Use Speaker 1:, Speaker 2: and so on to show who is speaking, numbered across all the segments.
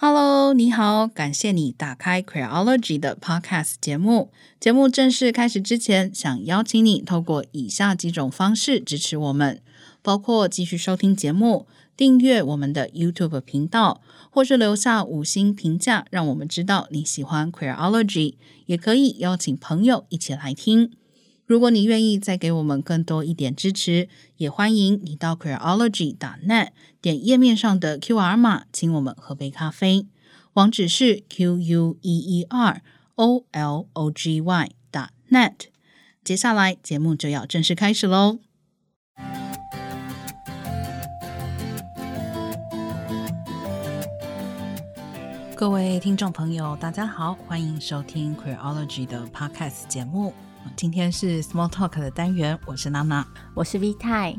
Speaker 1: Hello，你好，感谢你打开 Queerology 的 Podcast 节目。节目正式开始之前，想邀请你透过以下几种方式支持我们，包括继续收听节目、订阅我们的 YouTube 频道，或是留下五星评价，让我们知道你喜欢 Queerology。也可以邀请朋友一起来听。如果你愿意再给我们更多一点支持，也欢迎你到 q u e r o l o g y n e t 点页面上的 QR 码，请我们喝杯咖啡。网址是 Q U E E R O L O G Y .net。接下来节目就要正式开始喽。各位听众朋友，大家好，欢迎收听 Queerology 的 Podcast 节目。今天是 Small Talk 的单元，我是娜娜，
Speaker 2: 我是 V 太。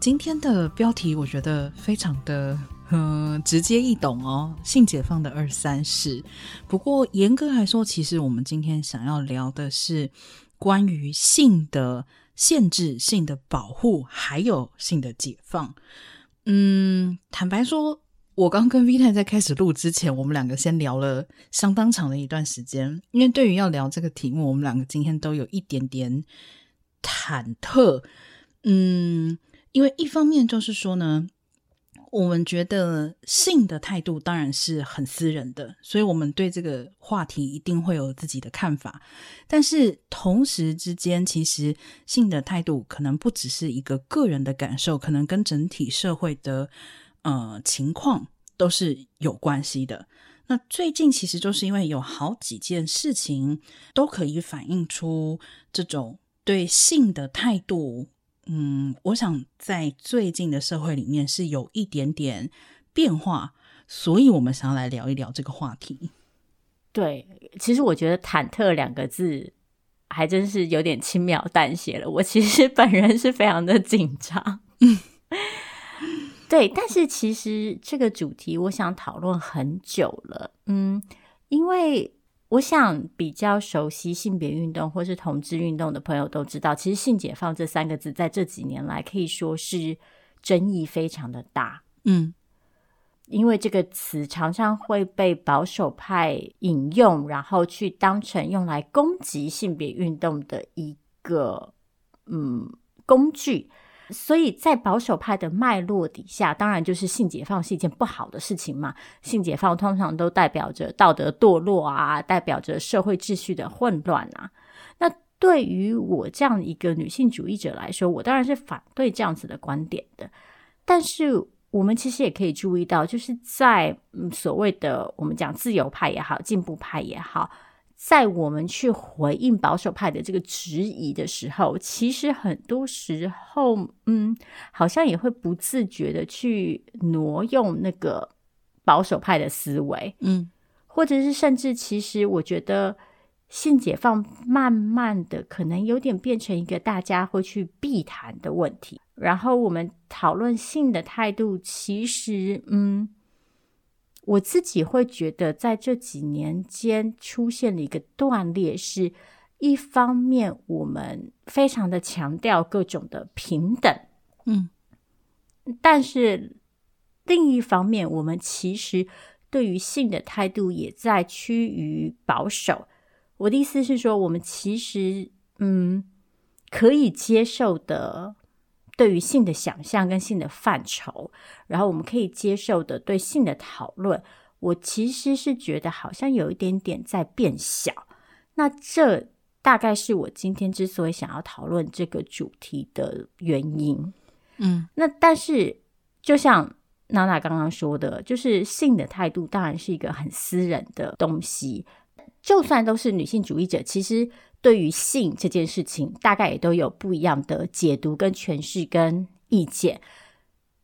Speaker 1: 今天的标题我觉得非常的嗯直接易懂哦，性解放的二三事。不过严格来说，其实我们今天想要聊的是关于性的限制、性的保护，还有性的解放。嗯，坦白说。我刚跟 V 太在开始录之前，我们两个先聊了相当长的一段时间，因为对于要聊这个题目，我们两个今天都有一点点忐忑。嗯，因为一方面就是说呢，我们觉得性的态度当然是很私人的，所以我们对这个话题一定会有自己的看法。但是同时之间，其实性的态度可能不只是一个个人的感受，可能跟整体社会的。呃，情况都是有关系的。那最近其实就是因为有好几件事情都可以反映出这种对性的态度。嗯，我想在最近的社会里面是有一点点变化，所以我们想要来聊一聊这个话题。
Speaker 2: 对，其实我觉得“忐忑”两个字还真是有点轻描淡写了。我其实本人是非常的紧张。嗯。对，但是其实这个主题我想讨论很久了，嗯，因为我想比较熟悉性别运动或是同志运动的朋友都知道，其实“性解放”这三个字在这几年来可以说是争议非常的大，嗯，因为这个词常常会被保守派引用，然后去当成用来攻击性别运动的一个嗯工具。所以在保守派的脉络底下，当然就是性解放是一件不好的事情嘛。性解放通常都代表着道德堕落啊，代表着社会秩序的混乱啊。那对于我这样一个女性主义者来说，我当然是反对这样子的观点的。但是我们其实也可以注意到，就是在所谓的我们讲自由派也好，进步派也好。在我们去回应保守派的这个质疑的时候，其实很多时候，嗯，好像也会不自觉的去挪用那个保守派的思维，嗯，或者是甚至，其实我觉得性解放慢慢的可能有点变成一个大家会去避谈的问题，然后我们讨论性的态度，其实，嗯。我自己会觉得，在这几年间出现了一个断裂，是一方面我们非常的强调各种的平等，嗯，但是另一方面，我们其实对于性的态度也在趋于保守。我的意思是说，我们其实嗯可以接受的。对于性的想象跟性的范畴，然后我们可以接受的对性的讨论，我其实是觉得好像有一点点在变小。那这大概是我今天之所以想要讨论这个主题的原因。嗯，那但是就像娜娜刚刚说的，就是性的态度当然是一个很私人的东西，就算都是女性主义者，其实。对于性这件事情，大概也都有不一样的解读、跟诠释、跟意见。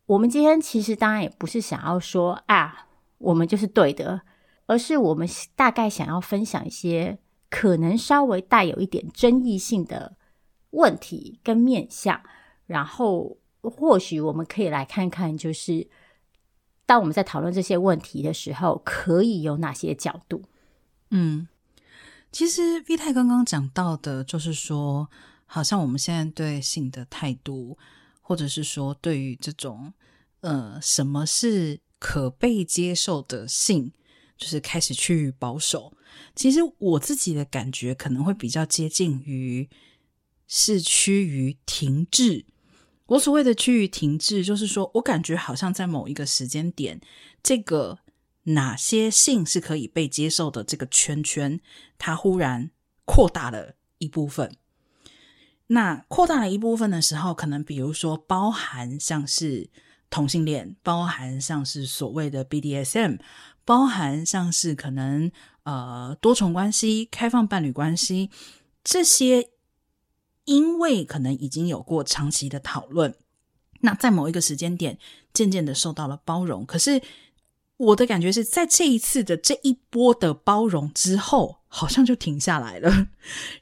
Speaker 2: 我们今天其实当然也不是想要说啊，我们就是对的，而是我们大概想要分享一些可能稍微带有一点争议性的问题跟面向，然后或许我们可以来看看，就是当我们在讨论这些问题的时候，可以有哪些角度？嗯。
Speaker 1: 其实 V 太刚刚讲到的，就是说，好像我们现在对性的态度，或者是说，对于这种呃，什么是可被接受的性，就是开始趋于保守。其实我自己的感觉可能会比较接近于是趋于停滞。我所谓的趋于停滞，就是说我感觉好像在某一个时间点，这个哪些性是可以被接受的这个圈圈，它忽然扩大了一部分。那扩大了一部分的时候，可能比如说包含像是同性恋，包含像是所谓的 BDSM，包含像是可能呃多重关系、开放伴侣关系这些，因为可能已经有过长期的讨论，那在某一个时间点渐渐的受到了包容。可是我的感觉是在这一次的这一波的包容之后，好像就停下来了，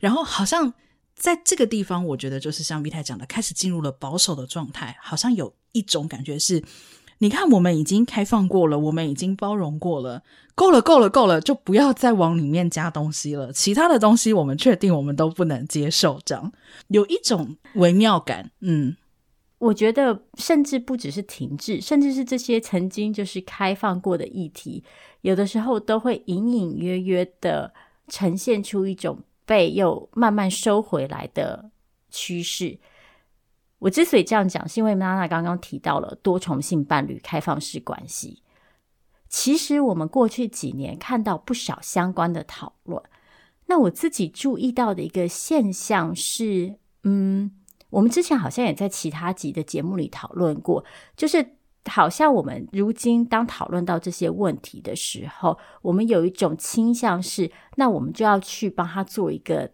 Speaker 1: 然后好像。在这个地方，我觉得就是像 V 太讲的，开始进入了保守的状态，好像有一种感觉是，你看我们已经开放过了，我们已经包容过了，够了，够了，够了，就不要再往里面加东西了。其他的东西，我们确定我们都不能接受，这样有一种微妙感。嗯，
Speaker 2: 我觉得甚至不只是停滞，甚至是这些曾经就是开放过的议题，有的时候都会隐隐约约的呈现出一种。被又慢慢收回来的趋势。我之所以这样讲，是因为娜娜刚刚提到了多重性伴侣开放式关系。其实我们过去几年看到不少相关的讨论。那我自己注意到的一个现象是，嗯，我们之前好像也在其他集的节目里讨论过，就是。好像我们如今当讨论到这些问题的时候，我们有一种倾向是，那我们就要去帮他做一个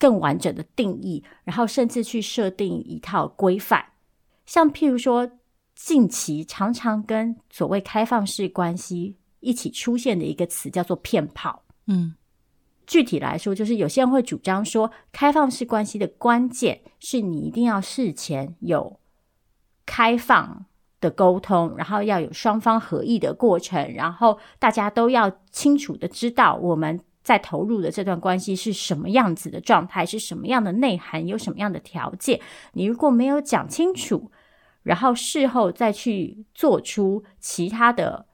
Speaker 2: 更完整的定义，然后甚至去设定一套规范。像譬如说，近期常常跟所谓开放式关系一起出现的一个词叫做骗炮。
Speaker 1: 嗯，
Speaker 2: 具体来说，就是有些人会主张说，开放式关系的关键是你一定要事前有开放。的沟通，然后要有双方合意的过程，然后大家都要清楚的知道我们在投入的这段关系是什么样子的状态，是什么样的内涵，有什么样的条件。你如果没有讲清楚，然后事后再去做出其他的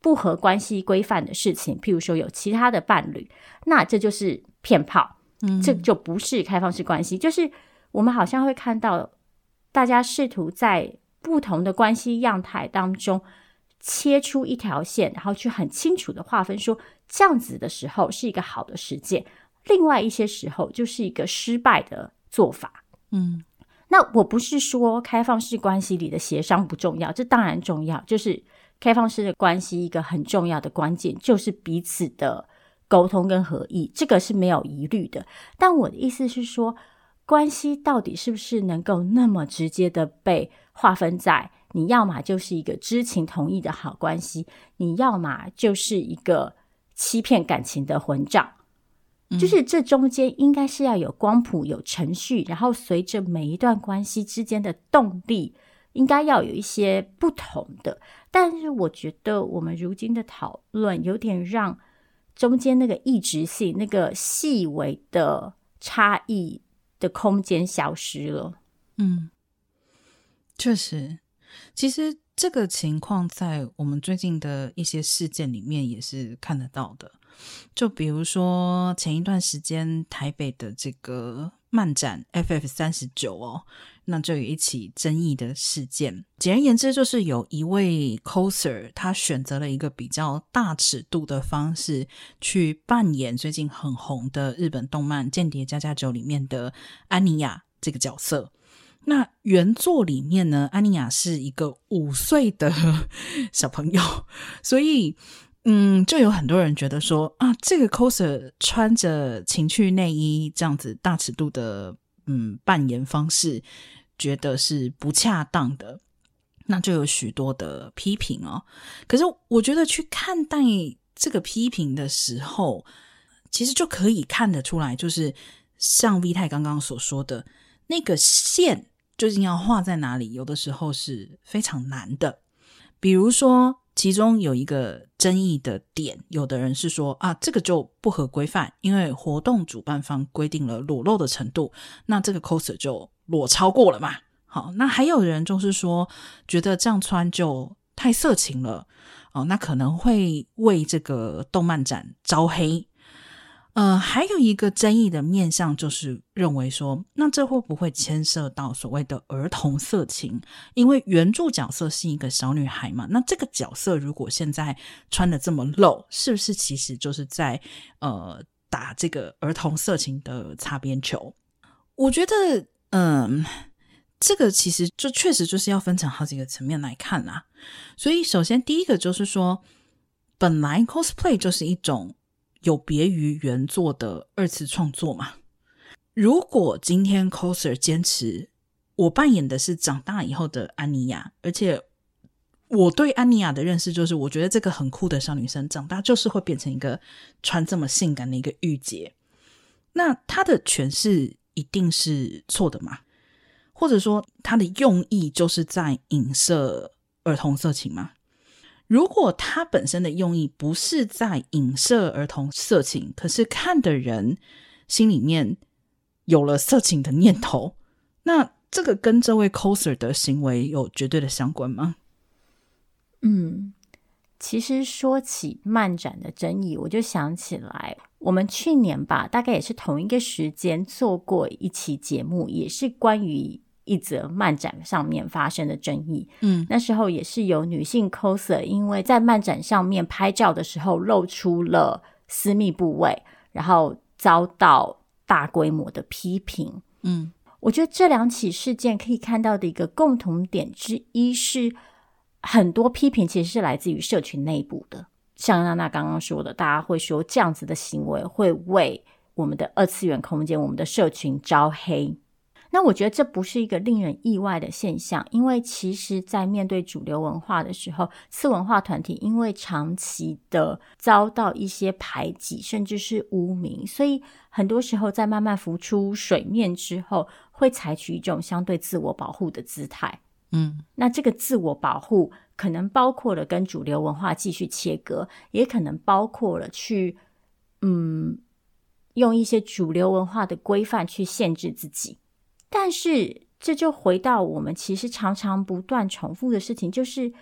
Speaker 2: 不合关系规范的事情，譬如说有其他的伴侣，那这就是骗炮，嗯，这就不是开放式关系。就是我们好像会看到大家试图在。不同的关系样态当中切出一条线，然后去很清楚的划分说，说这样子的时候是一个好的实践，另外一些时候就是一个失败的做法。
Speaker 1: 嗯，
Speaker 2: 那我不是说开放式关系里的协商不重要，这当然重要，就是开放式的关系一个很重要的关键就是彼此的沟通跟合意，这个是没有疑虑的。但我的意思是说，关系到底是不是能够那么直接的被划分在，你要么就是一个知情同意的好关系，你要么就是一个欺骗感情的混账，嗯，就是这中间应该是要有光谱、有程序，然后随着每一段关系之间的动力，应该要有一些不同的。但是我觉得我们如今的讨论有点让中间那个异质性、那个细微的差异的空间消失了。
Speaker 1: 嗯。确实，其实这个情况在我们最近的一些事件里面也是看得到的。就比如说前一段时间台北的这个漫展 FF 三十九哦，那就有一起争议的事件。简而言之，就是有一位 coser 他选择了一个比较大尺度的方式去扮演最近很红的日本动漫《间谍家家酒》里面的安妮亚这个角色。那原作里面呢，安妮亚是一个五岁的 小朋友，所以嗯，就有很多人觉得说啊，这个 coser 穿着情趣内衣这样子大尺度的嗯扮演方式，觉得是不恰当的，那就有许多的批评哦。可是我觉得去看待这个批评的时候，其实就可以看得出来，就是像 V 太刚刚所说的那个线。究竟要画在哪里？有的时候是非常难的。比如说，其中有一个争议的点，有的人是说啊，这个就不合规范，因为活动主办方规定了裸露的程度，那这个 coser 就裸超过了嘛。好，那还有人就是说，觉得这样穿就太色情了，哦，那可能会为这个动漫展招黑。呃，还有一个争议的面向，就是认为说，那这会不会牵涉到所谓的儿童色情？因为原著角色是一个小女孩嘛，那这个角色如果现在穿的这么露，是不是其实就是在呃打这个儿童色情的擦边球？我觉得，嗯、这个其实就确实就是要分成好几个层面来看啦。所以，首先第一个就是说，本来 cosplay 就是一种。有别于原作的二次创作嘛？如果今天 coser 坚持我扮演的是长大以后的安妮亚，而且我对安妮亚的认识就是，我觉得这个很酷的小女生长大就是会变成一个穿这么性感的一个御姐，那她的诠释一定是错的吗？或者说她的用意就是在影射儿童色情吗？如果他本身的用意不是在影射儿童色情，可是看的人心里面有了色情的念头，那这个跟这位 coser 的行为有绝对的相关吗？
Speaker 2: 嗯，其实说起漫展的争议，我就想起来，我们去年吧，大概也是同一个时间做过一期节目，也是关于。一则漫展上面发生的争议，嗯，那时候也是有女性 coser 因为在漫展上面拍照的时候露出了私密部位，然后遭到大规模的批评。嗯，我觉得这两起事件可以看到的一个共同点之一是，很多批评其实是来自于社群内部的，像娜娜刚刚说的，大家会说这样子的行为会为我们的二次元空间、我们的社群招黑。那我觉得这不是一个令人意外的现象，因为其实，在面对主流文化的时候，次文化团体因为长期的遭到一些排挤，甚至是污名，所以很多时候在慢慢浮出水面之后，会采取一种相对自我保护的姿态。嗯，那这个自我保护可能包括了跟主流文化继续切割，也可能包括了去，嗯，用一些主流文化的规范去限制自己。但是，这就回到我们其实常常不断重复的事情，就是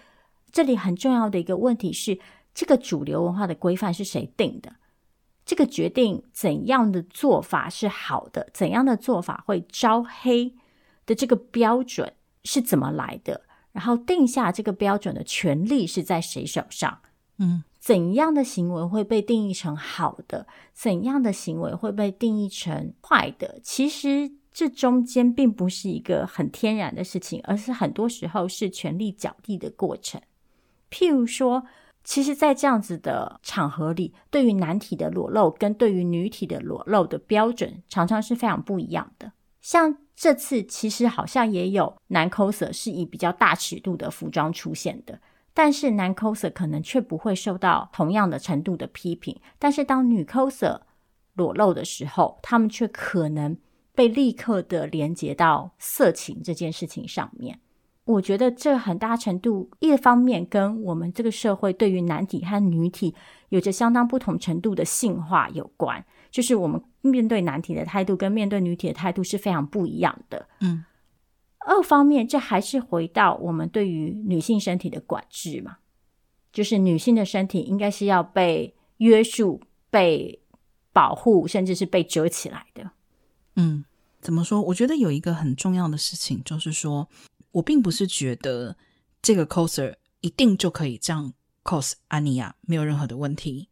Speaker 2: 这里很重要的一个问题是：这个主流文化的规范是谁定的？这个决定怎样的做法是好的，怎样的做法会招黑的这个标准是怎么来的？然后定下这个标准的权利是在谁手上？嗯，怎样的行为会被定义成好的？怎样的行为会被定义成坏的？其实。这中间并不是一个很天然的事情，而是很多时候是权力角力的过程。譬如说，其实，在这样子的场合里，对于男体的裸露跟对于女体的裸露的标准，常常是非常不一样的。像这次，其实好像也有男 coser 是以比较大尺度的服装出现的，但是男 coser 可能却不会受到同样的程度的批评。但是当女 coser 裸露的时候，他们却可能。被立刻的连接到色情这件事情上面，我觉得这很大程度一方面跟我们这个社会对于男体和女体有着相当不同程度的性化有关，就是我们面对男体的态度跟面对女体的态度是非常不一样的。嗯，二方面这还是回到我们对于女性身体的管制嘛，就是女性的身体应该是要被约束、被保护，甚至是被遮起来的。
Speaker 1: 嗯，怎么说？我觉得有一个很重要的事情，就是说我并不是觉得这个 coser 一定就可以这样 cos 安妮亚，没有任何的问题。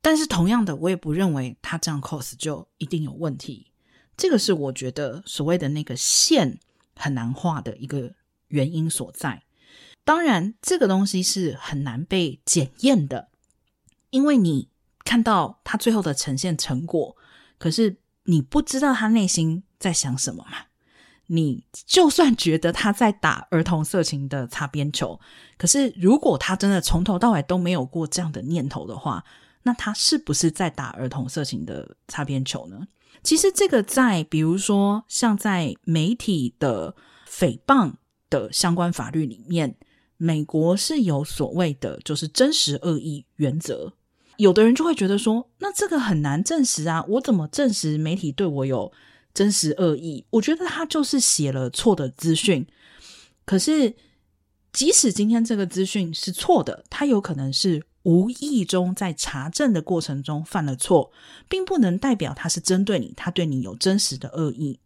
Speaker 1: 但是同样的，我也不认为他这样 cos 就一定有问题。这个是我觉得所谓的那个线很难画的一个原因所在。当然，这个东西是很难被检验的，因为你看到他最后的呈现成果，可是。你不知道他内心在想什么吗？你就算觉得他在打儿童色情的擦边球，可是如果他真的从头到尾都没有过这样的念头的话，那他是不是在打儿童色情的擦边球呢？其实这个在比如说像在媒体的诽谤的相关法律里面，美国是有所谓的就是真实恶意原则。有的人就会觉得说，那这个很难证实啊，我怎么证实媒体对我有真实恶意？我觉得他就是写了错的资讯。可是即使今天这个资讯是错的，他有可能是无意中在查证的过程中犯了错，并不能代表他是针对你，他对你有真实的恶意。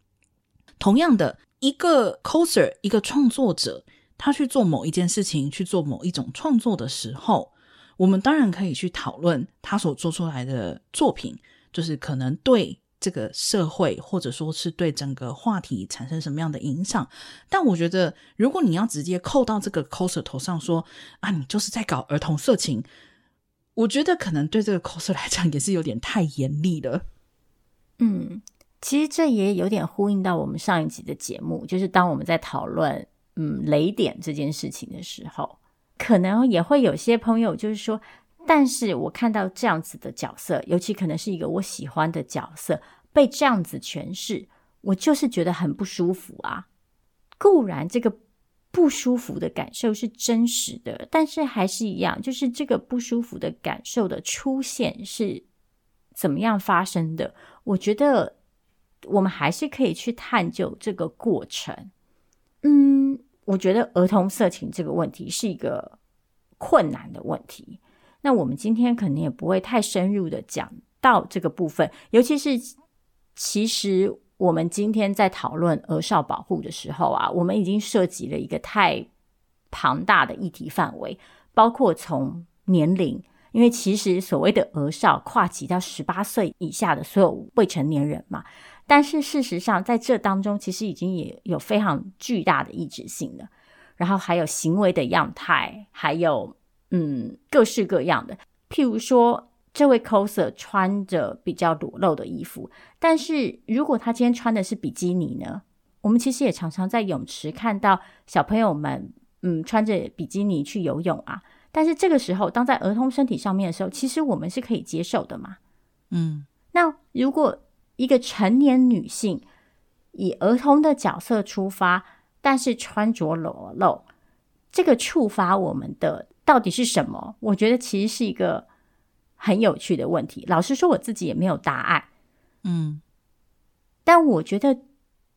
Speaker 1: 同样的，一个 coser，一个创作者，他去做某一件事情，去做某一种创作的时候，我们当然可以去讨论他所做出来的作品，就是可能对。这个社会，或者说是对整个话题产生什么样的影响？但我觉得，如果你要直接扣到这个 coser 头上说啊，你就是在搞儿童色情，我觉得可能对这个 coser 来讲也是有点太严厉了。
Speaker 2: 嗯，其实这也有点呼应到我们上一集的节目，就是当我们在讨论嗯雷点这件事情的时候，可能也会有些朋友就是说。但是我看到这样子的角色，尤其可能是一个我喜欢的角色，被这样子诠释，我就是觉得很不舒服啊。固然这个不舒服的感受是真实的，但是还是一样，就是这个不舒服的感受的出现是怎么样发生的？我觉得我们还是可以去探究这个过程。嗯，我觉得儿童色情这个问题是一个困难的问题。那我们今天可能也不会太深入的讲到这个部分，尤其是其实我们今天在讨论儿少保护的时候啊，我们已经涉及了一个太庞大的议题范围，包括从年龄，因为其实所谓的儿少跨及到十八岁以下的所有未成年人嘛，但是事实上在这当中其实已经也有非常巨大的异质性了，然后还有行为的样态，还有。嗯，各式各样的，譬如说，这位 coser 穿着比较裸露的衣服，但是如果他今天穿的是比基尼呢？我们其实也常常在泳池看到小朋友们，嗯，穿着比基尼去游泳啊。但是这个时候，当在儿童身体上面的时候，其实我们是可以接受的嘛。
Speaker 1: 嗯，
Speaker 2: 那如果一个成年女性以儿童的角色出发，但是穿着裸露，这个触发我们的。到底是什么？我觉得其实是一个很有趣的问题。老实说，我自己也没有答案。
Speaker 1: 嗯，
Speaker 2: 但我觉得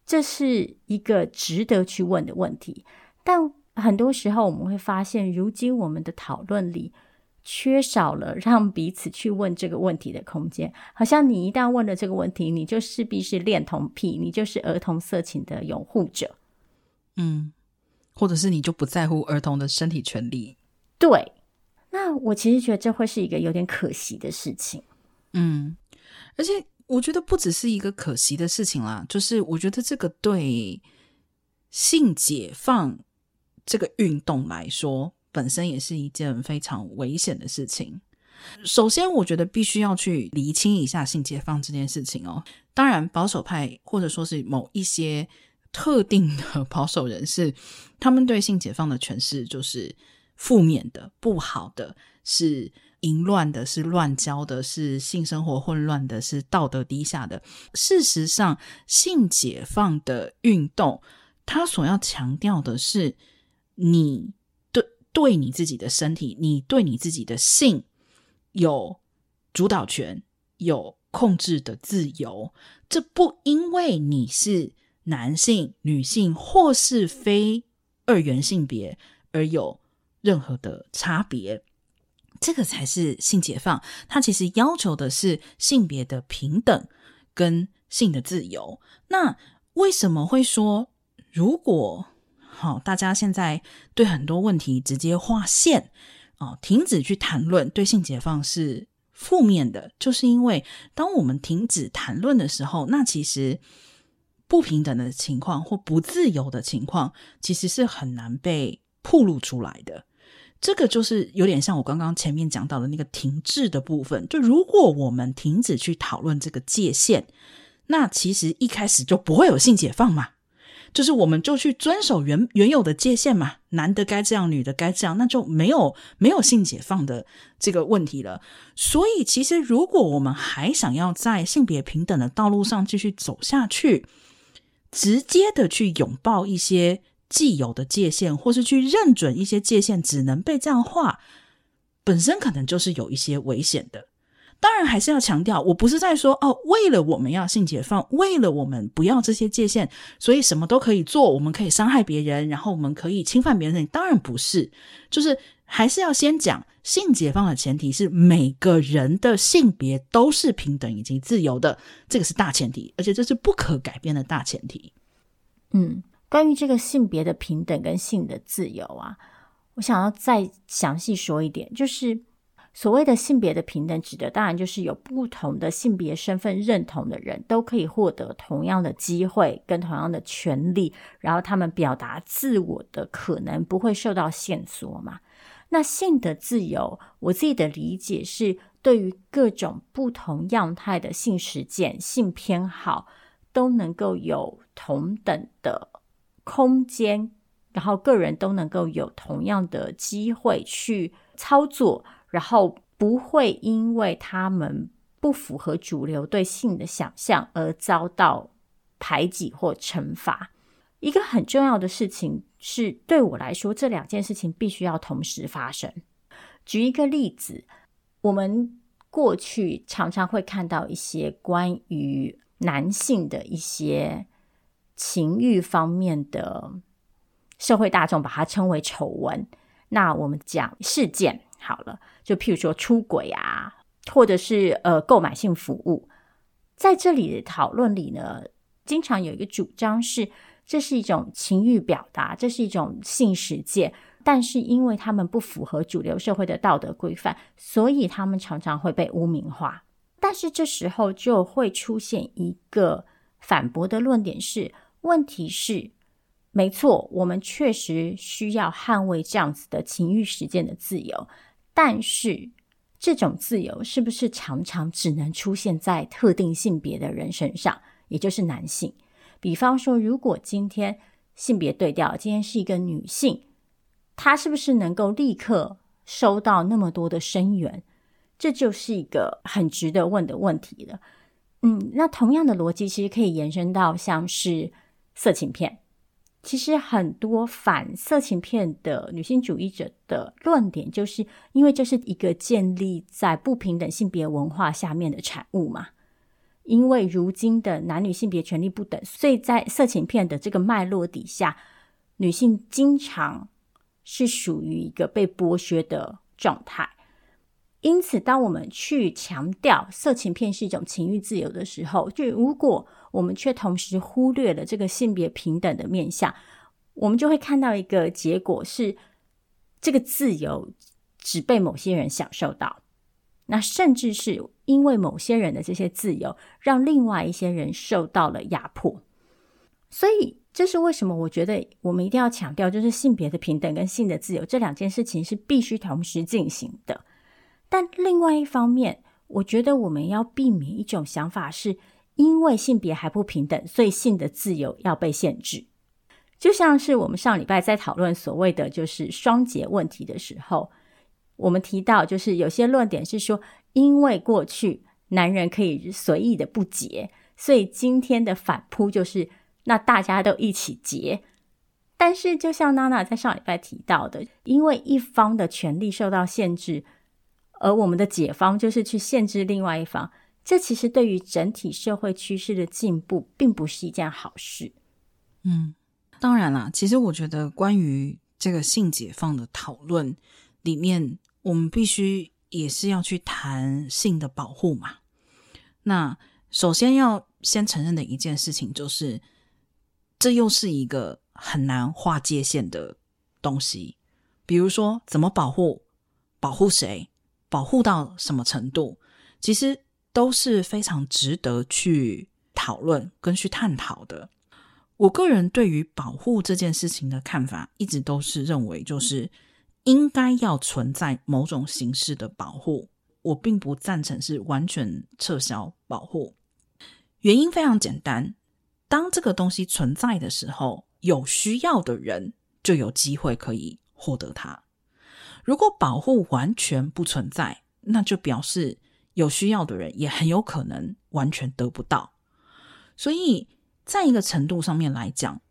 Speaker 2: 这是一个值得去问的问题。但很多时候，我们会发现，如今我们的讨论里缺少了让彼此去问这个问题的空间。好像你一旦问了这个问题，你就势必是恋童癖，你就是儿童色情的拥护者。
Speaker 1: 嗯，或者是你就不在乎儿童的身体权利。
Speaker 2: 对，那我其实觉得这会是一个有点可惜的事情。
Speaker 1: 嗯，而且我觉得不只是一个可惜的事情啦，就是我觉得这个对性解放这个运动来说，本身也是一件非常危险的事情。首先，我觉得必须要去厘清一下性解放这件事情哦。当然，保守派或者说是某一些特定的 保守人士，他们对性解放的诠释就是。负面的、不好的，是淫乱的，是乱交的，是性生活混乱的，是道德低下的。事实上，性解放的运动，它所要强调的是，你对你自己的身体，你对你自己的性有主导权，有控制的自由。这不因为你是男性、女性或是非二元性别而有。任何的差别，这个才是性解放。它其实要求的是性别的平等跟性的自由。那为什么会说，如果好，大家现在对很多问题直接划线哦，停止去谈论，对性解放是负面的，就是因为当我们停止谈论的时候，那其实不平等的情况或不自由的情况，其实是很难被暴露出来的。这个就是有点像我刚刚前面讲到的那个停滞的部分。就如果我们停止去讨论这个界限，那其实一开始就不会有性解放嘛。就是我们就去遵守原原有的界限嘛，男的该这样，女的该这样，那就没有没有性解放的这个问题了。所以，其实如果我们还想要在性别平等的道路上继续走下去，直接的去拥抱一些。既有的界限，或是去认准一些界限，只能被这样画，本身可能就是有一些危险的。当然还是要强调，我不是在说哦，为了我们要性解放，为了我们不要这些界限，所以什么都可以做，我们可以伤害别人，然后我们可以侵犯别人。当然不是，就是还是要先讲性解放的前提是每个人的性别都是平等以及自由的，这个是大前提，而且这是不可改变的大前提。
Speaker 2: 嗯，关于这个性别的平等跟性的自由啊，我想要再详细说一点，就是。所谓的性别的平等，指的当然就是有不同的性别身份认同的人都可以获得同样的机会跟同样的权利，然后他们表达自我的可能不会受到限缩嘛。那性的自由，我自己的理解是，对于各种不同样态的性实践、性偏好，都能够有同等的空间，然后个人都能够有同样的机会去操作。然后不会因为他们不符合主流对性的想象而遭到排挤或惩罚。一个很重要的事情是，对我来说，这两件事情必须要同时发生。举一个例子，我们过去常常会看到一些关于男性的一些情欲方面的社会大众把它称为丑闻。那我们讲事件。好了，就譬如说出轨啊，或者是呃购买性服务，在这里的讨论里呢，经常有一个主张是，这是一种情欲表达，这是一种性实践，但是因为他们不符合主流社会的道德规范，所以他们常常会被污名化。但是这时候就会出现一个反驳的论点是：问题是，没错，我们确实需要捍卫这样子的情欲实践的自由。但是，这种自由是不是常常只能出现在特定性别的人身上，也就是男性？比方说，如果今天性别对调，今天是一个女性，她是不是能够立刻收到那么多的声援？这就是一个很值得问的问题了。嗯，那同样的逻辑其实可以延伸到像是色情片。其实很多反色情片的女性主义者的论点，就是因为这是一个建立在不平等性别文化下面的产物嘛。因为如今的男女性别权利不等，所以在色情片的这个脉络底下，女性经常是属于一个被剥削的状态。因此，当我们去强调色情片是一种情欲自由的时候，就如果我们却同时忽略了这个性别平等的面向，我们就会看到一个结果是，这个自由只被某些人享受到，那甚至是因为某些人的这些自由，让另外一些人受到了压迫。所以，这是为什么我觉得我们一定要强调，就是性别的平等跟性的自由这两件事情是必须同时进行的。但另外一方面，我觉得我们要避免一种想法，是因为性别还不平等，所以性的自由要被限制。就像是我们上礼拜在讨论所谓的就是双节问题的时候，我们提到就是有些论点是说，因为过去男人可以随意的不结，所以今天的反扑就是那大家都一起结。但是就像娜娜在上礼拜提到的，因为一方的权利受到限制。而我们的解方就是去限制另外一方，这其实对于整体社会趋势的进步，并不是一件好事。
Speaker 1: 嗯，当然啦，其实我觉得关于这个性解放的讨论里面，我们必须也是要去谈性的保护嘛。那首先要先承认的一件事情，就是这又是一个很难划界限的东西。比如说，怎么保护？保护谁？保护到什么程度，其实都是非常值得去讨论跟去探讨的。我个人对于保护这件事情的看法，一直都是认为，就是应该要存在某种形式的保护。我并不赞成是完全撤销保护，原因非常简单：当这个东西存在的时候，有需要的人就有机会可以获得它。如果保护完全不存在，那就表示有需要的人也很有可能完全得不到。所以，在一个程度上面来讲，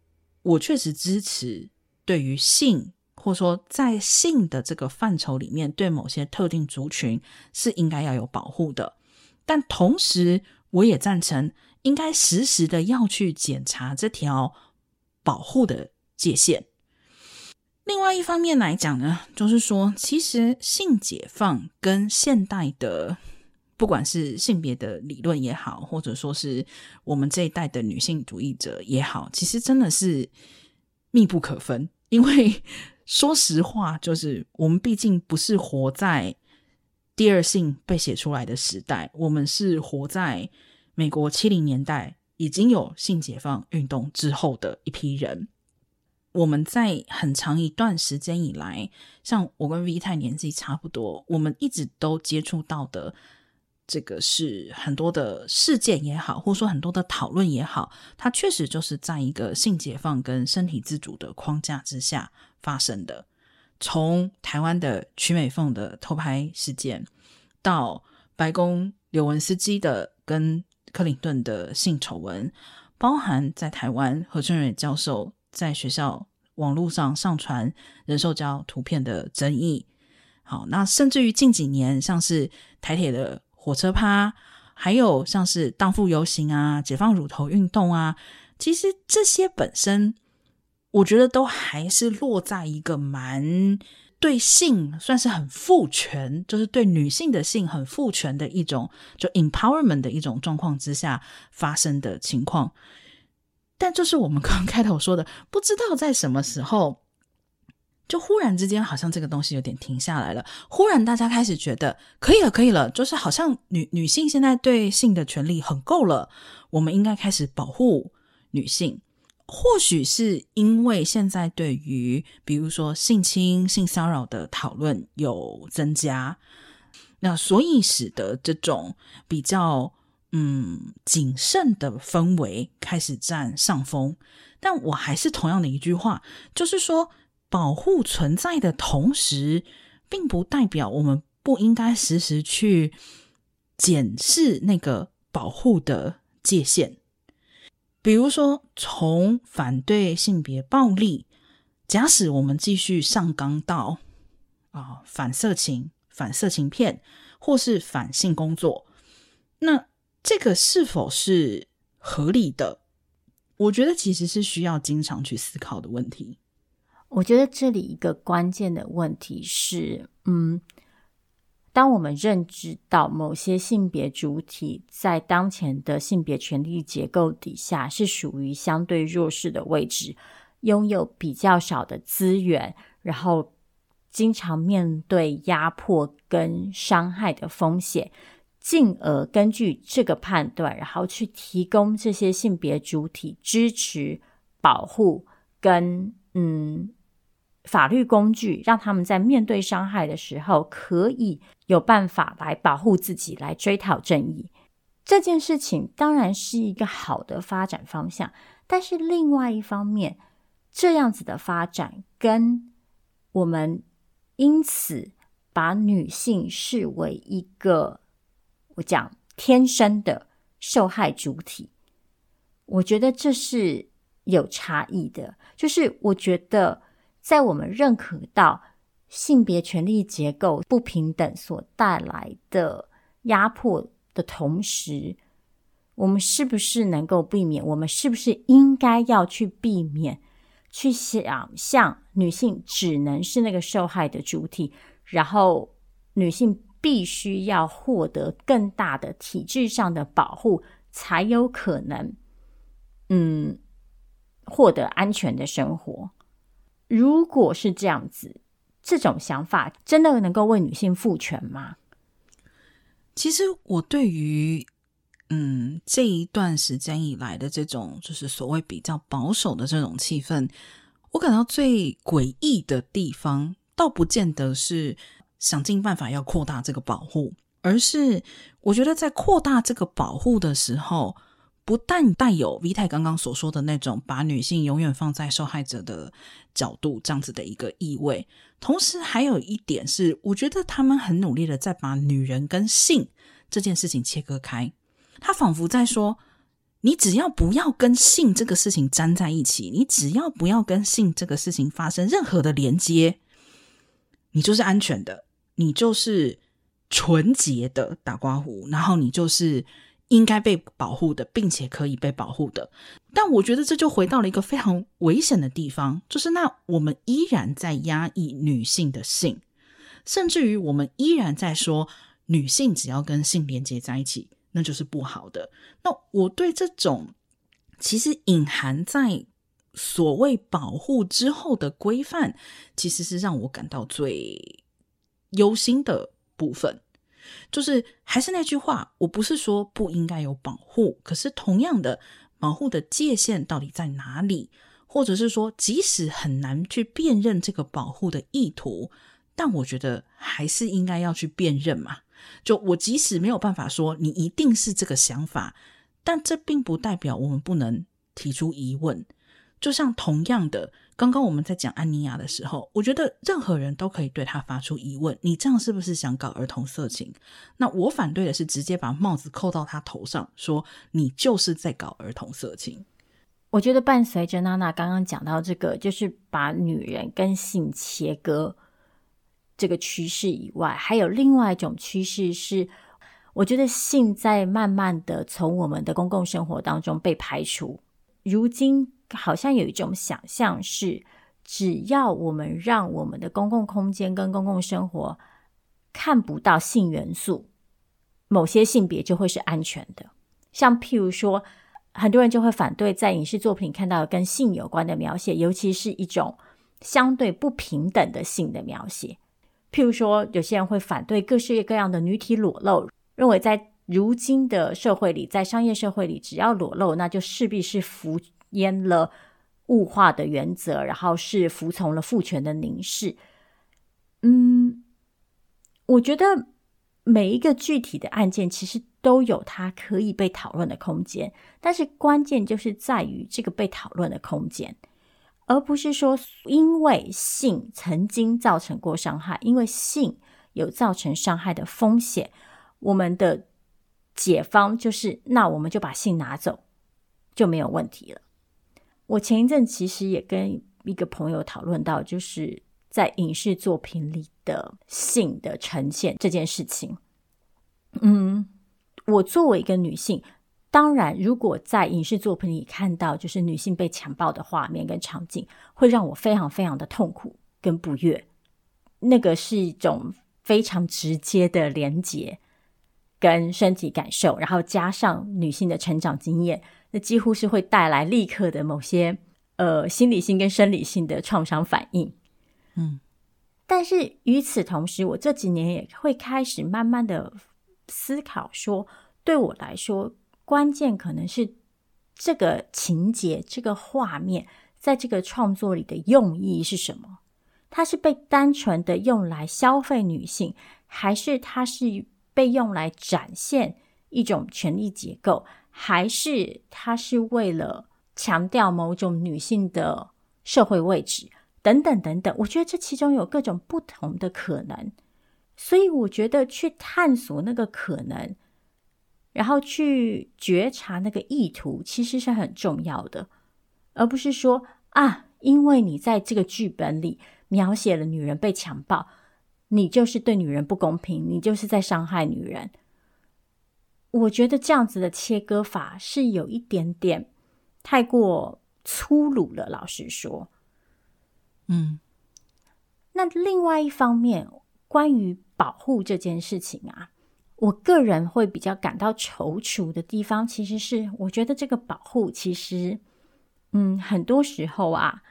Speaker 1: 我确实支持对于性，或说在性的这个范畴里面，对某些特定族群是应该要有保护的。但同时我也赞成应该时时的要去检查这条保护的界限。另外一方面来讲呢，就是说，其实性解放跟现代的，不管是性别的理论也好，或者说是我们这一代的女性主义者也好，其实真的是密不可分。因为 说实话，就是我们毕竟不是活在第二性被写出来的时代，我们是活在美国七零年代已经有性解放运动之后的一批人。我们在很长一段时间以来，像我跟 V 太年纪差不多，我们一直都接触到的这个是很多的事件也好，或者说很多的讨论也好，它确实就是在一个性解放跟身体自主的框架之下发生的。从台湾的曲美凤的偷拍事件，到白宫刘文斯基的跟克林顿的性丑闻，包含在台湾何春蕊教授。在学校网络上上传人兽交图片的争议，好，那甚至于近几年，像是台铁的火车趴，还有像是荡妇游行啊、解放乳头运动啊，其实这些本身，我觉得都还是落在一个蛮对性算是很父权，就是对女性的性很父权的一种，就 empowerment 的一种状况之下发生的情况。但就是我们刚刚开头说的，不知道在什么时候，就忽然之间，好像这个东西有点停下来了。忽然大家开始觉得可以了，可以了，就是好像女女性现在对性的权利很够了，我们应该开始保护女性。或许是因为现在对于比如说性侵、性骚扰的讨论有增加，那所以使得这种比较。嗯，谨慎的氛围开始占上风，但我还是同样的一句话，就是说，保护存在的同时，并不代表我们不应该时时去检视那个保护的界限。比如说，从反对性别暴力，假使我们继续上纲到啊反色情、反色情片，或是反性工作，那。这个是否是合理的？我觉得其实是需要经常去思考的问题。
Speaker 2: 我觉得这里一个关键的问题是，嗯，当我们认知到某些性别主体在当前的性别权力结构底下是属于相对弱势的位置，拥有比较少的资源，然后经常面对压迫跟伤害的风险。进而根据这个判断，然后去提供这些性别主体支持、保护跟嗯法律工具，让他们在面对伤害的时候，可以有办法来保护自己，来追讨正义。这件事情当然是一个好的发展方向，但是另外一方面，这样子的发展跟我们因此把女性视为一个。我讲天生的受害主体，我觉得这是有差异的。就是我觉得，在我们认可到性别权力结构不平等所带来的压迫的同时，我们是不是能够避免？我们是不是应该要去避免？去想象女性只能是那个受害的主体，然后女性。必须要获得更大的体制上的保护，才有可能，嗯，获得安全的生活。如果是这样子，这种想法真的能够为女性赋权吗？
Speaker 1: 其实，我对于嗯这一段时间以来的这种就是所谓比较保守的这种气氛，我感到最诡异的地方，倒不见得是。想尽办法要扩大这个保护，而是我觉得在扩大这个保护的时候，不但带有 V 太刚刚所说的那种把女性永远放在受害者的角度这样子的一个意味，同时还有一点是，我觉得他们很努力的在把女人跟性这件事情切割开。他仿佛在说，你只要不要跟性这个事情粘在一起，你只要不要跟性这个事情发生任何的连接，你就是安全的。你就是纯洁的打刮胡，然后你就是应该被保护的，并且可以被保护的。但我觉得这就回到了一个非常危险的地方，就是那我们依然在压抑女性的性，甚至于我们依然在说女性只要跟性连接在一起，那就是不好的。那我对这种其实隐含在所谓保护之后的规范，其实是让我感到最忧心的部分。就是还是那句话，我不是说不应该有保护，可是同样的，保护的界限到底在哪里？或者是说，即使很难去辨认这个保护的意图，但我觉得还是应该要去辨认嘛。就我即使没有办法说你一定是这个想法，但这并不代表我们不能提出疑问。就像同样的，刚刚我们在讲安妮亚的时候，我觉得任何人都可以对她发出疑问：你这样是不是想搞儿童色情？那我反对的是直接把帽子扣到她头上，说你就是在搞儿童色情。
Speaker 2: 我觉得伴随着娜娜刚刚讲到这个，就是把女人跟性切割这个趋势以外，还有另外一种趋势是，我觉得性在慢慢的从我们的公共生活当中被排除。如今。好像有一种想象是，只要我们让我们的公共空间跟公共生活看不到性元素，某些性别就会是安全的。像譬如说，很多人就会反对在影视作品看到跟性有关的描写，尤其是一种相对不平等的性的描写。譬如说，有些人会反对各式各样的女体裸露，认为在如今的社会里，在商业社会里，只要裸露，那就势必是服。淹了物化的原则，然后是服从了父权的凝视。嗯，我觉得每一个具体的案件其实都有它可以被讨论的空间，但是关键就是在于这个被讨论的空间，而不是说因为性曾经造成过伤害，因为性有造成伤害的风险，我们的解方就是那我们就把性拿走，就没有问题了。我前一阵其实也跟一个朋友讨论到，就是在影视作品里的性的呈现这件事情。嗯，我作为一个女性，当然，如果在影视作品里看到就是女性被强暴的画面跟场景，会让我非常非常的痛苦跟不悦。那个是一种非常直接的连结跟身体感受，然后加上女性的成长经验。那几乎是会带来立刻的某些呃心理性跟生理性的创伤反应，
Speaker 1: 嗯，
Speaker 2: 但是与此同时，我这几年也会开始慢慢的思考说，对我来说，关键可能是这个情节、这个画面在这个创作里的用意是什么？它是被单纯的用来消费女性，还是它是被用来展现一种权力结构？还是他是为了强调某种女性的社会位置等等等等，我觉得这其中有各种不同的可能，所以我觉得去探索那个可能，然后去觉察那个意图，其实是很重要的，而不是说啊，因为你在这个剧本里描写了女人被强暴，你就是对女人不公平，你就是在伤害女人。我觉得这样子的切割法是有一点点太过粗鲁了，老实说。
Speaker 1: 嗯，
Speaker 2: 那另外一方面，关于保护这件事情啊，我个人会比较感到踌躇的地方，其实是我觉得这个保护，其实，嗯，很多时候啊，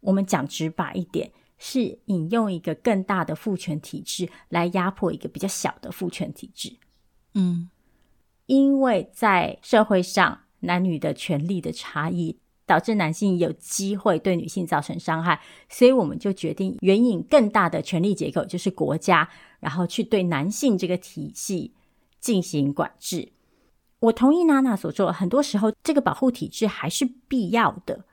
Speaker 2: 我们讲直白一点，是引用一个更大的父权体制来压迫一个比较小的父权体制。
Speaker 1: 嗯。
Speaker 2: 因为在社会上，男女的权利的差异导致男性有机会对女性造成伤害，所以我们就决定援引更大的权力结构，就是国家，然后去对男性这个体系进行管制。我同意娜娜所说，很多时候这个保护体制还是必要的，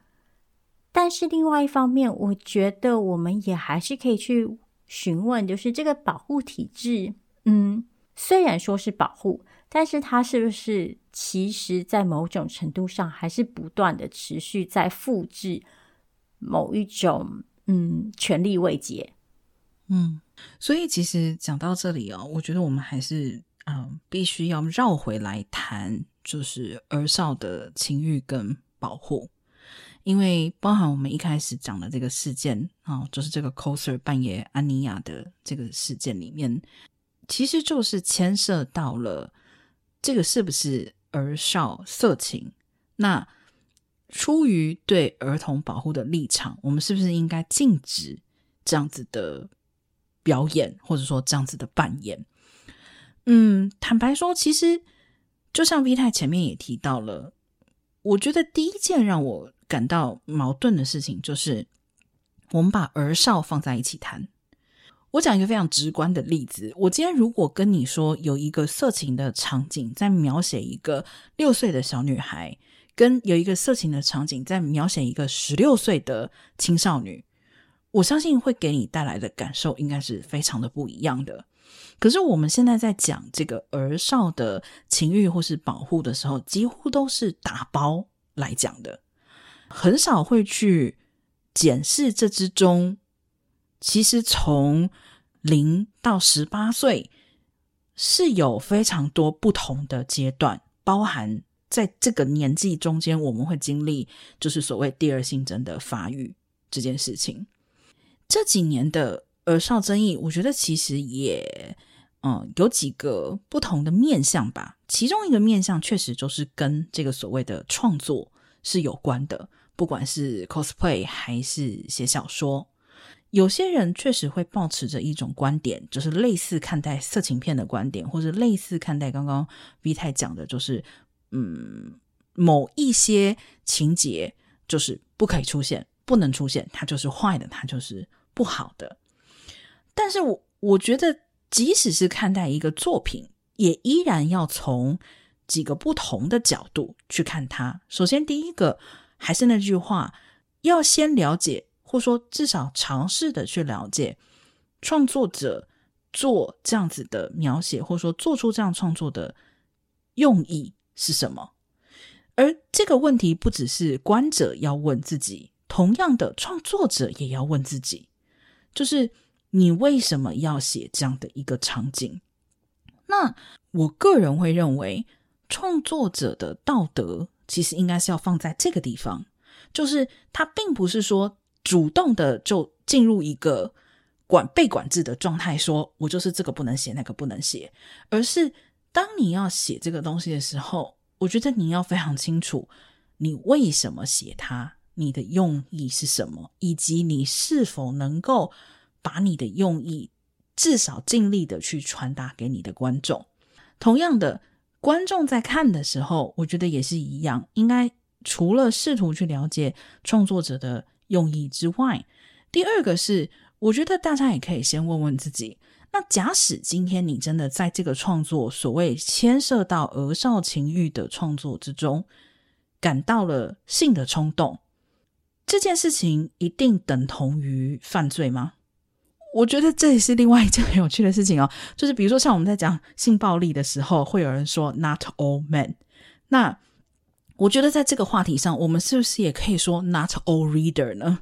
Speaker 2: 但是另外一方面，我觉得我们也还是可以去询问，就是这个保护体制，嗯，虽然说是保护。但是它是不是其实，在某种程度上，还是不断的持续在复制某一种嗯权力位阶？
Speaker 1: 嗯，所以其实讲到这里哦，我觉得我们还是嗯、必须要绕回来谈，就是儿少的情欲跟保护，因为包含我们一开始讲的这个事件啊、哦，就是这个 coser 扮演安妮亚的这个事件里面，其实就是牵涉到了这个是不是儿少色情？那出于对儿童保护的立场，我们是不是应该禁止这样子的表演，或者说这样子的扮演？嗯，坦白说，其实就像 V 太前面也提到了，我觉得第一件让我感到矛盾的事情，就是我们把儿少放在一起谈。我讲一个非常直观的例子，我今天如果跟你说有一个色情的场景，在描写一个六岁的小女孩。跟有一个色情的场景在描写一个十六岁的青少女，我相信会给你带来的感受应该是非常的不一样的。可是我们现在在讲这个儿少的情欲或是保护的时候，几乎都是打包来讲的，很少会去检视这之中，其实从零到十八岁是有非常多不同的阶段，包含。在这个年纪中间，我们会经历就是所谓第二性征的发育这件事情。这几年的儿少争议，我觉得其实也嗯有几个不同的面向吧。其中一个面向确实就是跟这个所谓的创作是有关的，不管是 cosplay 还是写小说，有些人确实会抱持着一种观点，就是类似看待色情片的观点，或者类似看待刚刚 V 太讲的，就是。嗯，某一些情节就是不可以出现，不能出现，它就是坏的，它就是不好的。但是我我觉得，即使是看待一个作品，也依然要从几个不同的角度去看它。首先，第一个还是那句话，要先了解，或说至少尝试的去了解创作者做这样子的描写，或者说做出这样创作的用意。是什么？而这个问题不只是观者要问自己，同样的创作者也要问自己，就是你为什么要写这样的一个场景？那我个人会认为，创作者的道德其实应该是要放在这个地方，就是他并不是说主动的就进入一个管被管制的状态，说我就是这个不能写，那个不能写，而是。当你要写这个东西的时候，我觉得你要非常清楚，你为什么写它，你的用意是什么，以及你是否能够把你的用意至少尽力的去传达给你的观众。同样的，观众在看的时候，我觉得也是一样，应该除了试图去了解创作者的用意之外，第二个是，我觉得大家也可以先问问自己。那假使今天你真的在这个创作，所谓牵涉到儿少情欲的创作之中，感到了性的冲动，这件事情一定等同于犯罪吗？我觉得这也是另外一件很有趣的事情哦。就是比如说，像我们在讲性暴力的时候，会有人说 “not all men”。那我觉得在这个话题上，我们是不是也可以说 “not all reader” 呢？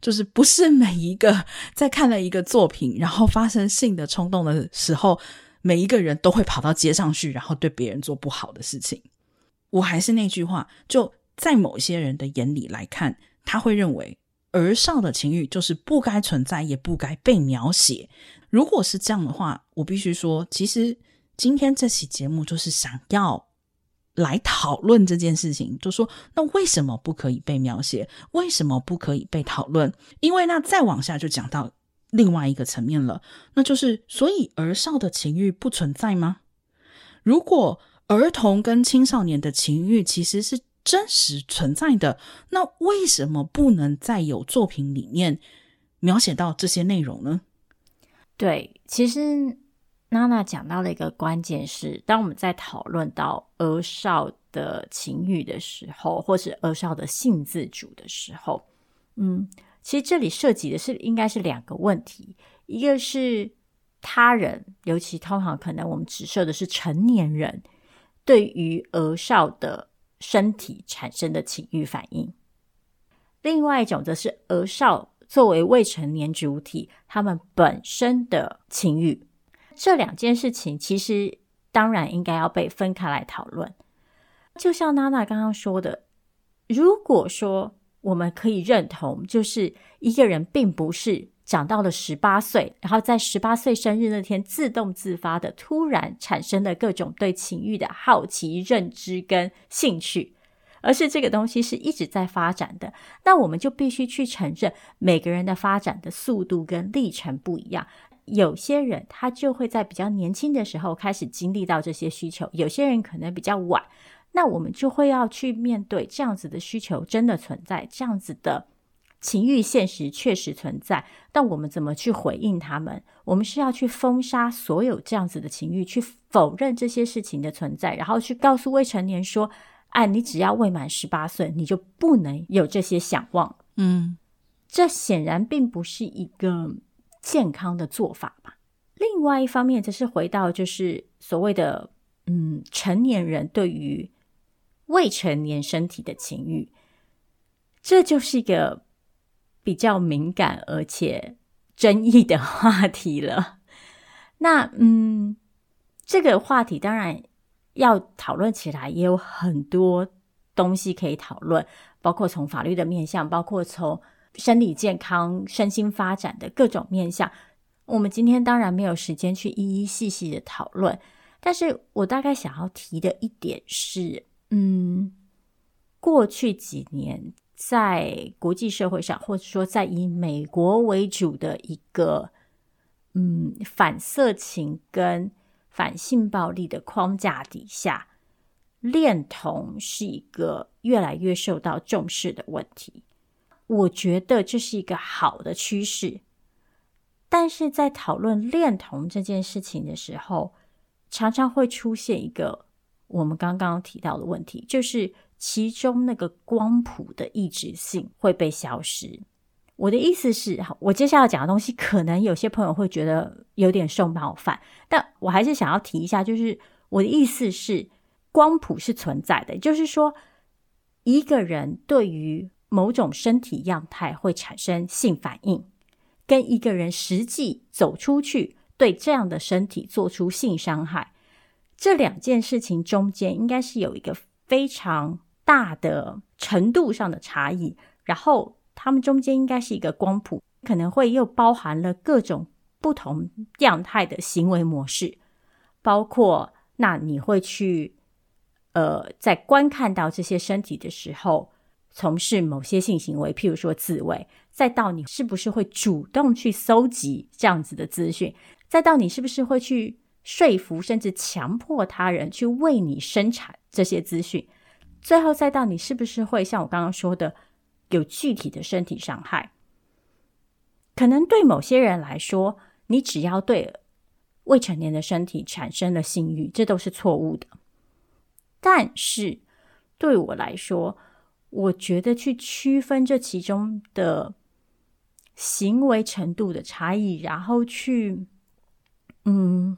Speaker 1: 就是不是每一个在看了一个作品，然后发生性的冲动的时候，每一个人都会跑到街上去，然后对别人做不好的事情。我还是那句话，就在某些人的眼里来看，他会认为儿少的情欲就是不该存在，也不该被描写。如果是这样的话，我必须说，其实今天这期节目就是想要。来讨论这件事情，就说那为什么不可以被描写？为什么不可以被讨论？因为那再往下就讲到另外一个层面了，那就是所以儿少的情欲不存在吗？如果儿童跟青少年的情欲其实是真实存在的，那为什么不能在有作品里面描写到这些内容呢？
Speaker 2: 对，其实。娜娜讲到了一个关键是，当我们在讨论到儿少的情欲的时候，或是儿少的性自主的时候，嗯，其实这里涉及的是应该是两个问题，一个是他人，尤其通常可能我们指涉的是成年人对于儿少的身体产生的情欲反应，另外一种则是儿少作为未成年主体，他们本身的情欲，这两件事情其实当然应该要被分开来讨论。就像娜娜刚刚说的，如果说我们可以认同，就是一个人并不是长到了十八岁，然后在十八岁生日那天自动自发的突然产生了各种对情欲的好奇、认知跟兴趣。而是这个东西是一直在发展的，那我们就必须去承认每个人的发展的速度跟历程不一样。有些人他就会在比较年轻的时候开始经历到这些需求，有些人可能比较晚。那我们就会要去面对这样子的需求真的存在，这样子的情欲现实确实存在。但我们怎么去回应他们？我们是要去封杀所有这样子的情欲，去否认这些事情的存在，然后去告诉未成年说。哎，你只要未满十八岁，你就不能有这些想望。
Speaker 1: 嗯，
Speaker 2: 这显然并不是一个健康的做法吧。另外一方面，则是回到就是所谓的嗯，成年人对于未成年身体的情欲，这就是一个比较敏感而且争议的话题了。那嗯，这个话题当然。要讨论起来也有很多东西可以讨论，包括从法律的面向，包括从生理健康、身心发展的各种面向。我们今天当然没有时间去一一细细的讨论，但是我大概想要提的一点是，嗯，过去几年在国际社会上，或者说在以美国为主的一个嗯反色情跟反性暴力的框架底下，恋童是一个越来越受到重视的问题。我觉得这是一个好的趋势，但是在讨论恋童这件事情的时候，常常会出现一个我们刚刚提到的问题，就是其中那个光谱的异质性会被消失。我的意思是，我接下来要讲的东西，可能有些朋友会觉得有点受冒犯，但我还是想要提一下，就是我的意思是，光谱是存在的，就是说，一个人对于某种身体样态会产生性反应，跟一个人实际走出去对这样的身体做出性伤害，这两件事情中间应该是有一个非常大的程度上的差异，然后。他们中间应该是一个光谱，可能会又包含了各种不同样态的行为模式，包括那你会去呃，在观看到这些身体的时候，从事某些性行为，譬如说自慰，再到你是不是会主动去搜集这样子的资讯，再到你是不是会去说服甚至强迫他人去为你生产这些资讯，最后再到你是不是会像我刚刚说的。有具体的身体伤害，可能对某些人来说，你只要对未成年的身体产生了性欲，这都是错误的。但是对我来说，我觉得去区分这其中的行为程度的差异，然后去嗯，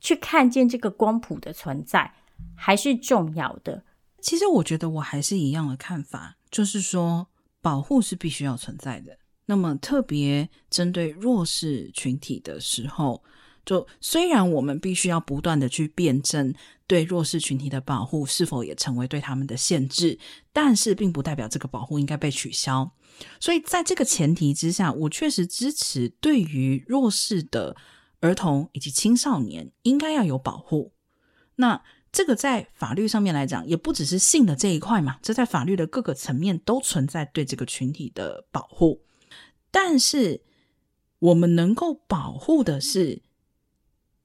Speaker 2: 去看见这个光谱的存在，还是重要的。
Speaker 1: 其实我觉得我还是一样的看法。就是说，保护是必须要存在的。那么，特别针对弱势群体的时候，就虽然我们必须要不断的去辩证对弱势群体的保护是否也成为对他们的限制，但是并不代表这个保护应该被取消。所以，在这个前提之下，我确实支持对于弱势的儿童以及青少年应该要有保护。那。这个在法律上面来讲，也不只是性的这一块嘛，这在法律的各个层面都存在对这个群体的保护。但是，我们能够保护的是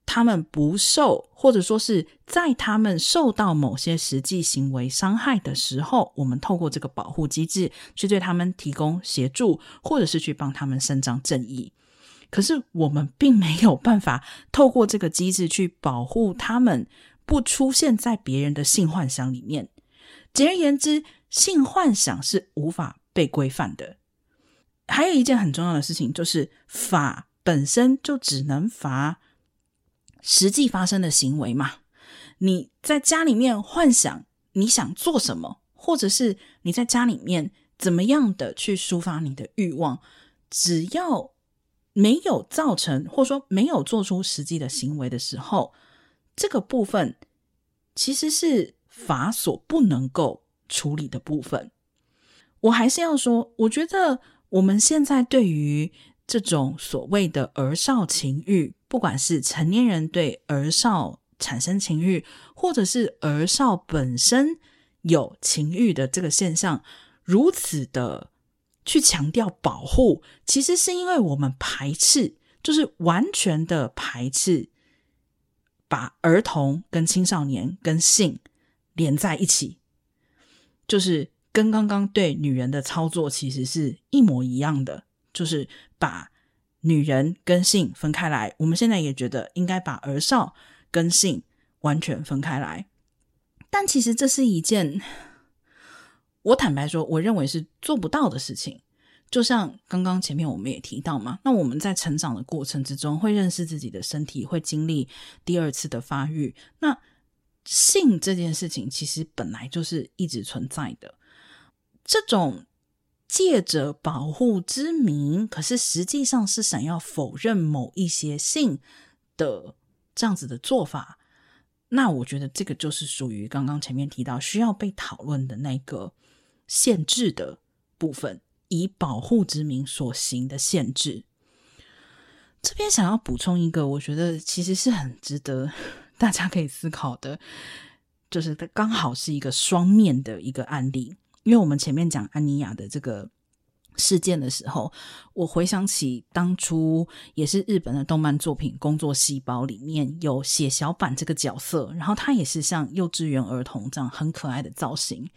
Speaker 1: 他们不受，或者说是在他们受到某些实际行为伤害的时候，我们透过这个保护机制去对他们提供协助，或者是去帮他们伸张正义。可是，我们并没有办法透过这个机制去保护他们。不出现在别人的性幻想里面。简而言之，性幻想是无法被规范的。还有一件很重要的事情，就是法本身就只能罚实际发生的行为嘛。你在家里面幻想你想做什么，或者是你在家里面怎么样的去抒发你的欲望，只要没有造成，或者说没有做出实际的行为的时候，这个部分其实是法所不能够处理的部分。我还是要说，我觉得我们现在对于这种所谓的儿少情欲，不管是成年人对儿少产生情欲，或者是儿少本身有情欲的这个现象，如此的去强调保护，其实是因为我们排斥，就是完全的排斥，把儿童跟青少年跟性连在一起，就是。跟刚刚对女人的操作其实是一模一样的，就是把女人跟性分开来。我们现在也觉得应该把儿少跟性完全分开来，但其实这是一件 我坦白说，我认为是做不到的事情。就像刚刚前面我们也提到嘛，那我们在成长的过程之中，会认识自己的身体，会经历第二次的发育。那性这件事情其实本来就是一直存在的。这种借着保护之名，可是实际上是想要否认某一些性的这样子的做法，那我觉得这个就是属于刚刚前面提到需要被讨论的那个限制的部分，以保护之名所行的限制。这边想要补充一个，我觉得其实是很值得 大家可以思考的，就是它刚好是一个双面的一个案例。因为我们前面讲安妮亚的这个事件的时候，我回想起当初也是日本的动漫作品《工作细胞》里面有血小板这个角色，然后他也是像幼稚园儿童这样很可爱的造型。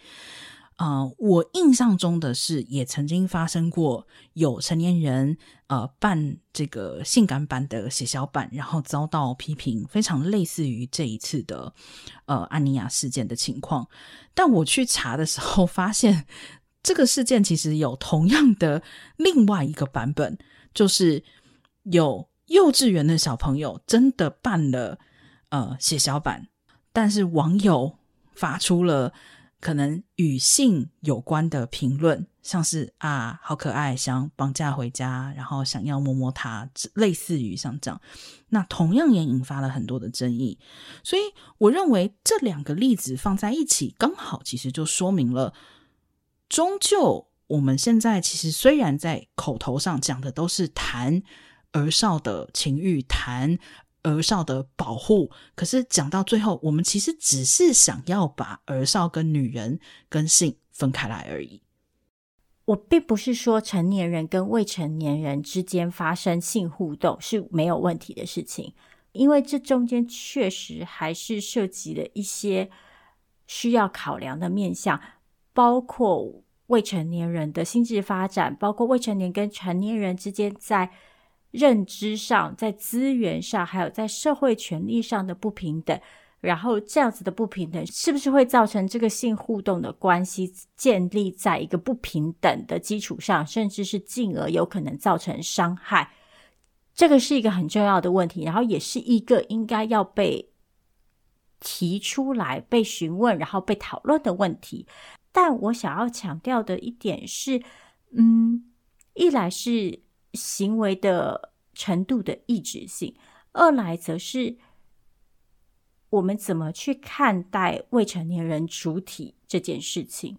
Speaker 1: 呃，我印象中的是，也曾经发生过有成年人呃扮这个性感版的血小板，然后遭到批评，非常类似于这一次的呃安妮亚事件的情况。但我去查的时候，发现这个事件其实有同样的另外一个版本，就是有幼稚园的小朋友真的扮了呃血小板，但是网友发出了。可能与性有关的评论，像是啊，好可爱，想绑架回家，然后想要摸摸它，类似于像这样，那同样也引发了很多的争议。所以，我认为这两个例子放在一起，刚好其实就说明了，终究我们现在其实虽然在口头上讲的都是谈儿少的情欲，谈。儿少的保护，可是讲到最后，我们其实只是想要把儿少跟女人跟性分开来而已。
Speaker 2: 我并不是说成年人跟未成年人之间发生性互动是没有问题的事情，因为这中间确实还是涉及了一些需要考量的面向，包括未成年人的心智发展，包括未成年跟成年人之间在。认知上，在资源上，还有在社会权利上的不平等，然后这样子的不平等，是不是会造成这个性互动的关系建立在一个不平等的基础上，甚至是进而有可能造成伤害？这个是一个很重要的问题，然后也是一个应该要被提出来、被询问，然后被讨论的问题。但我想要强调的一点是，嗯，一来是。行为的程度的抑制性，二来则是我们怎么去看待未成年人主体这件事情。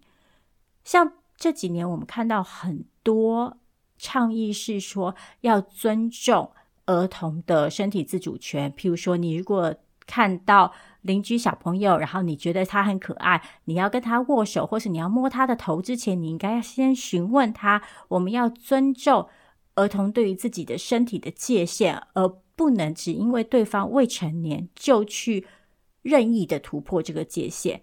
Speaker 2: 像这几年，我们看到很多倡议是说要尊重儿童的身体自主权。譬如说，你如果看到邻居小朋友，然后你觉得他很可爱，你要跟他握手，或是你要摸他的头之前，你应该要先询问他。我们要尊重。儿童对于自己的身体的界限，而不能只因为对方未成年就去任意的突破这个界限。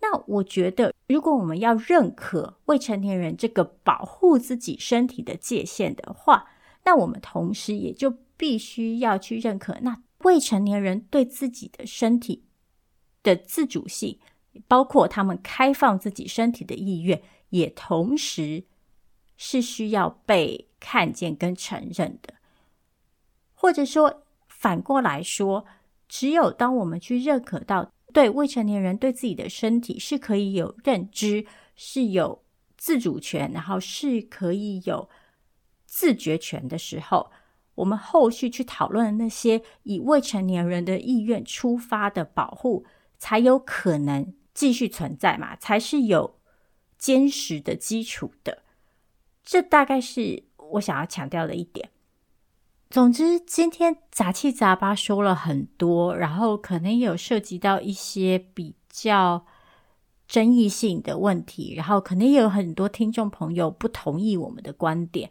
Speaker 2: 那我觉得，如果我们要认可未成年人这个保护自己身体的界限的话，那我们同时也就必须要去认可，那未成年人对自己的身体的自主性，包括他们开放自己身体的意愿，也同时是需要被。看见跟承认的，或者说反过来说，只有当我们去认可到，对未成年人对自己的身体是可以有认知，是有自主权，然后是可以有自觉权的时候，我们后续去讨论那些以未成年人的意愿出发的保护，才有可能继续存在嘛，才是有坚实的基础的。这大概是我想要强调的一点。总之，今天杂七杂八说了很多，然后可能也有涉及到一些比较争议性的问题，然后可能也有很多听众朋友不同意我们的观点。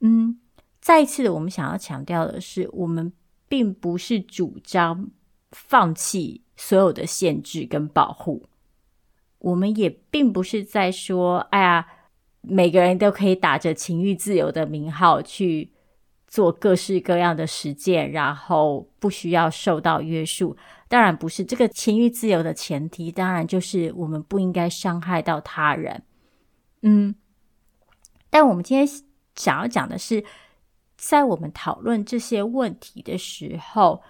Speaker 2: 嗯，再一次的，我们想要强调的是，我们并不是主张放弃所有的限制跟保护，我们也并不是在说，哎呀，每个人都可以打着情欲自由的名号去做各式各样的实践，然后不需要受到约束。当然不是，这个情欲自由的前提，当然就是我们不应该伤害到他人。嗯，但我们今天想要讲的是，在我们讨论这些问题的时候，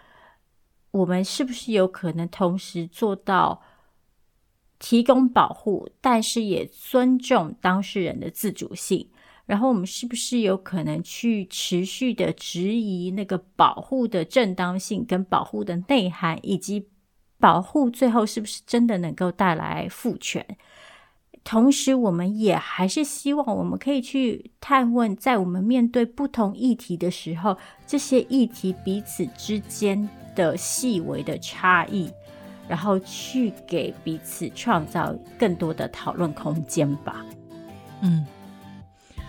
Speaker 2: 我们是不是有可能同时做到提供保护，但是也尊重当事人的自主性？然后我们是不是有可能去持续的质疑那个保护的正当性跟保护的内涵，以及保护最后是不是真的能够带来赋权？同时，我们也还是希望我们可以去探问，在我们面对不同议题的时候，这些议题彼此之间的细微的差异，然后去给彼此创造更多的讨论空间吧。
Speaker 1: 嗯。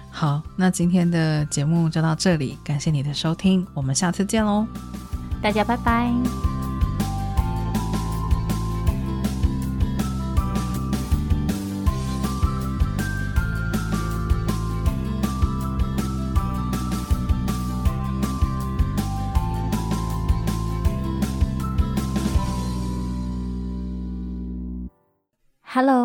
Speaker 1: 好，那今天的节目就到这里，感谢你的收听，我们下次见喽，
Speaker 2: 大家拜拜。